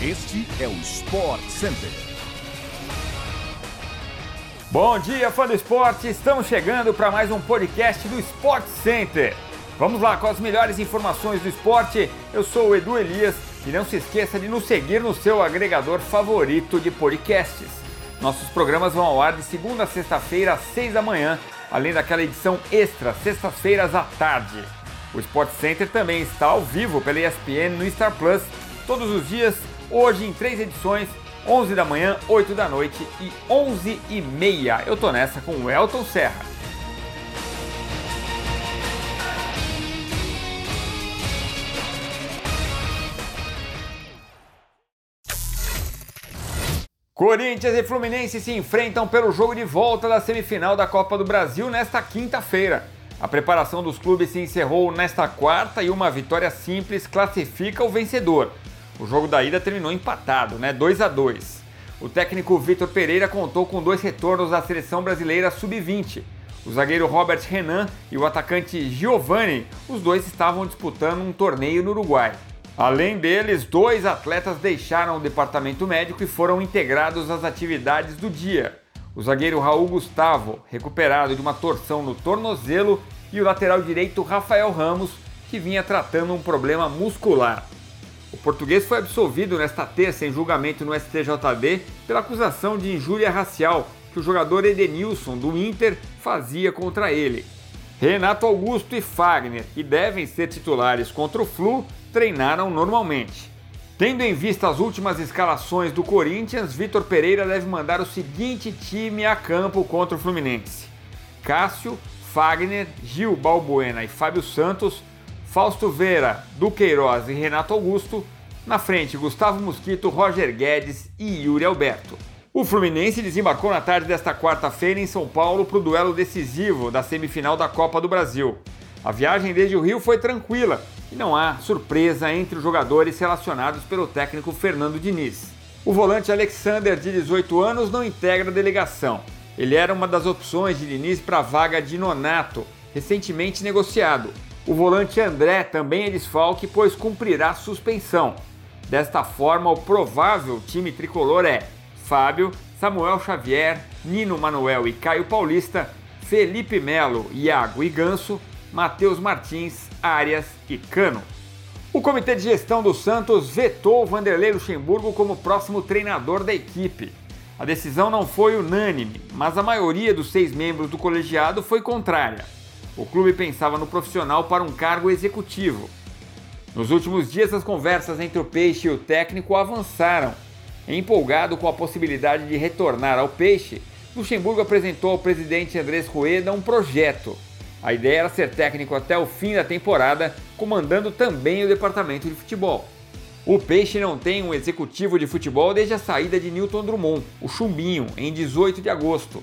Este é o Sport Center. Bom dia, fã do esporte! Estamos chegando para mais um podcast do Sport Center. Vamos lá com as melhores informações do esporte. Eu sou o Edu Elias e não se esqueça de nos seguir no seu agregador favorito de podcasts. Nossos programas vão ao ar de segunda a sexta-feira às seis da manhã, além daquela edição extra, sextas-feiras à tarde. O Sport Center também está ao vivo pela ESPN no Star Plus, todos os dias, hoje em três edições, 11 da manhã, 8 da noite e 11 e meia. Eu tô nessa com o Elton Serra. Corinthians e Fluminense se enfrentam pelo jogo de volta da semifinal da Copa do Brasil nesta quinta-feira. A preparação dos clubes se encerrou nesta quarta e uma vitória simples classifica o vencedor. O jogo da ida terminou empatado, né? 2 a 2. O técnico Vitor Pereira contou com dois retornos da seleção brasileira sub-20. O zagueiro Robert Renan e o atacante Giovani, os dois estavam disputando um torneio no Uruguai. Além deles, dois atletas deixaram o departamento médico e foram integrados às atividades do dia. O zagueiro Raul Gustavo, recuperado de uma torção no tornozelo, e o lateral direito Rafael Ramos, que vinha tratando um problema muscular. O português foi absolvido nesta terça em julgamento no STJD pela acusação de injúria racial que o jogador Edenilson do Inter fazia contra ele. Renato Augusto e Fagner, que devem ser titulares contra o Flu, treinaram normalmente. Tendo em vista as últimas escalações do Corinthians, Vitor Pereira deve mandar o seguinte time a campo contra o Fluminense: Cássio, Fagner, Gil Balbuena e Fábio Santos, Fausto Vera, Duqueiroz e Renato Augusto. Na frente, Gustavo Mosquito, Roger Guedes e Yuri Alberto. O Fluminense desembarcou na tarde desta quarta-feira em São Paulo para o duelo decisivo da semifinal da Copa do Brasil. A viagem desde o Rio foi tranquila e não há surpresa entre os jogadores relacionados pelo técnico Fernando Diniz. O volante Alexander, de 18 anos, não integra a delegação. Ele era uma das opções de Diniz para a vaga de Nonato, recentemente negociado. O volante André também é desfalque, pois cumprirá suspensão. Desta forma, o provável time tricolor é Fábio, Samuel Xavier, Nino Manuel e Caio Paulista, Felipe Melo, Iago e Ganso, Matheus Martins, Arias e Cano. O comitê de gestão do Santos vetou Vanderlei Luxemburgo como próximo treinador da equipe. A decisão não foi unânime, mas a maioria dos seis membros do colegiado foi contrária. O clube pensava no profissional para um cargo executivo. Nos últimos dias, as conversas entre o Peixe e o técnico avançaram. Empolgado com a possibilidade de retornar ao Peixe, Luxemburgo apresentou ao presidente Andrés Rueda um projeto a ideia era ser técnico até o fim da temporada, comandando também o departamento de futebol. O Peixe não tem um executivo de futebol desde a saída de Newton Drummond, o Chumbinho, em 18 de agosto.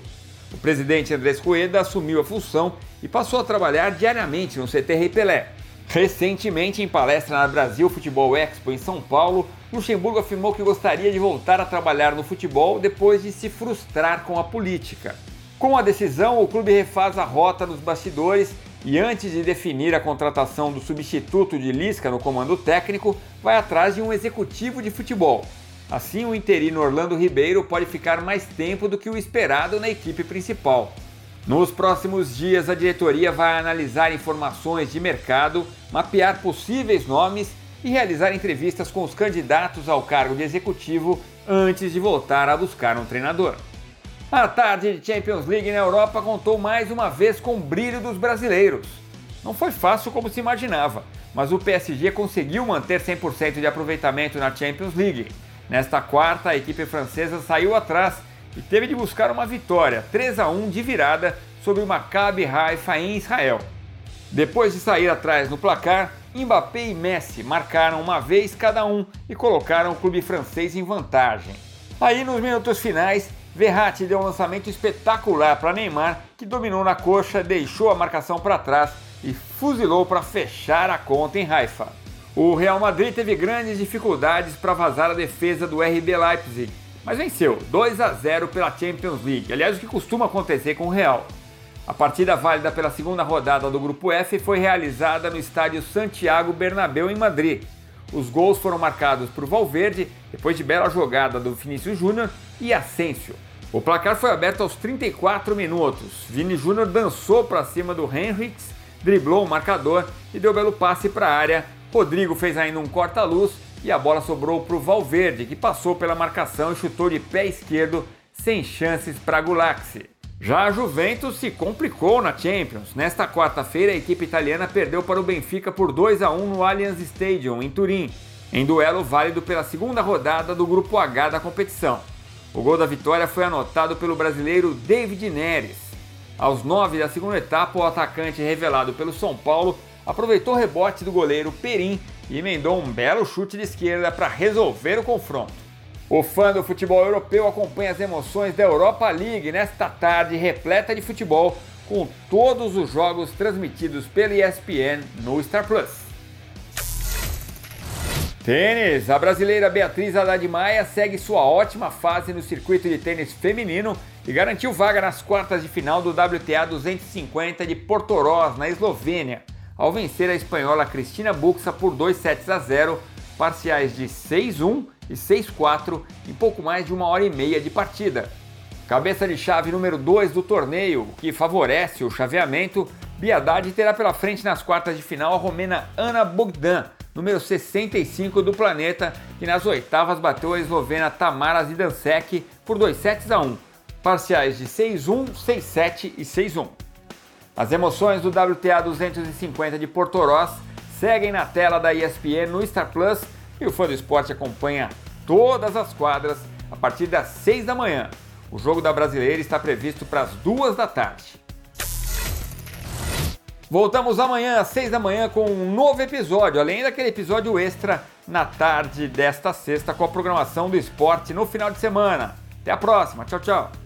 O presidente Andrés Rueda assumiu a função e passou a trabalhar diariamente no CT Rei Pelé. Recentemente, em palestra na Brasil Futebol Expo em São Paulo, Luxemburgo afirmou que gostaria de voltar a trabalhar no futebol depois de se frustrar com a política. Com a decisão, o clube refaz a rota nos bastidores e, antes de definir a contratação do substituto de Lisca no comando técnico, vai atrás de um executivo de futebol. Assim, o interino Orlando Ribeiro pode ficar mais tempo do que o esperado na equipe principal. Nos próximos dias, a diretoria vai analisar informações de mercado, mapear possíveis nomes e realizar entrevistas com os candidatos ao cargo de executivo antes de voltar a buscar um treinador. A tarde de Champions League na Europa contou mais uma vez com o brilho dos brasileiros. Não foi fácil como se imaginava, mas o PSG conseguiu manter 100% de aproveitamento na Champions League. Nesta quarta, a equipe francesa saiu atrás e teve de buscar uma vitória 3 a 1 de virada sobre o Maccabi Haifa em Israel. Depois de sair atrás no placar, Mbappé e Messi marcaram uma vez cada um e colocaram o clube francês em vantagem. Aí nos minutos finais, Verratti deu um lançamento espetacular para Neymar, que dominou na coxa, deixou a marcação para trás e fuzilou para fechar a conta em Haifa. O Real Madrid teve grandes dificuldades para vazar a defesa do RB Leipzig, mas venceu 2 a 0 pela Champions League, aliás, o que costuma acontecer com o Real. A partida válida pela segunda rodada do Grupo F foi realizada no estádio Santiago Bernabéu em Madrid. Os gols foram marcados por Valverde, depois de bela jogada do Vinícius Júnior e Asensio. O placar foi aberto aos 34 minutos. Vini Júnior dançou para cima do Henriks, driblou o marcador e deu belo passe para a área. Rodrigo fez ainda um corta-luz e a bola sobrou para o Valverde, que passou pela marcação e chutou de pé esquerdo, sem chances para Gulaxi. Já a Juventus se complicou na Champions. Nesta quarta-feira, a equipe italiana perdeu para o Benfica por 2 a 1 no Allianz Stadium, em Turim, em duelo válido pela segunda rodada do Grupo H da competição. O gol da vitória foi anotado pelo brasileiro David Neres. Aos 9 da segunda etapa, o atacante revelado pelo São Paulo aproveitou o rebote do goleiro Perim e emendou um belo chute de esquerda para resolver o confronto. O fã do futebol europeu acompanha as emoções da Europa League nesta tarde repleta de futebol, com todos os jogos transmitidos pela ESPN no Star Plus. Tênis. A brasileira Beatriz Haddad Maia segue sua ótima fase no circuito de tênis feminino e garantiu vaga nas quartas de final do WTA 250 de Portoroz, na Eslovênia, ao vencer a espanhola Cristina Buxa por 2 sets a 0, parciais de 6-1 e 6-4 em pouco mais de uma hora e meia de partida. Cabeça de chave número 2 do torneio, que favorece o chaveamento, Biadade terá pela frente nas quartas de final a romena Ana Bogdan, número 65 do planeta, que nas oitavas bateu a eslovena Tamara Zidansek por 2 sets a 1, parciais de 6-1, 6-7 e 6-1. As emoções do WTA 250 de Portoroz seguem na tela da ESPN no Star Plus e o fã do esporte acompanha todas as quadras a partir das 6 da manhã. O jogo da brasileira está previsto para as 2 da tarde. Voltamos amanhã às 6 da manhã com um novo episódio, além daquele episódio extra na tarde desta sexta com a programação do esporte no final de semana. Até a próxima, tchau, tchau.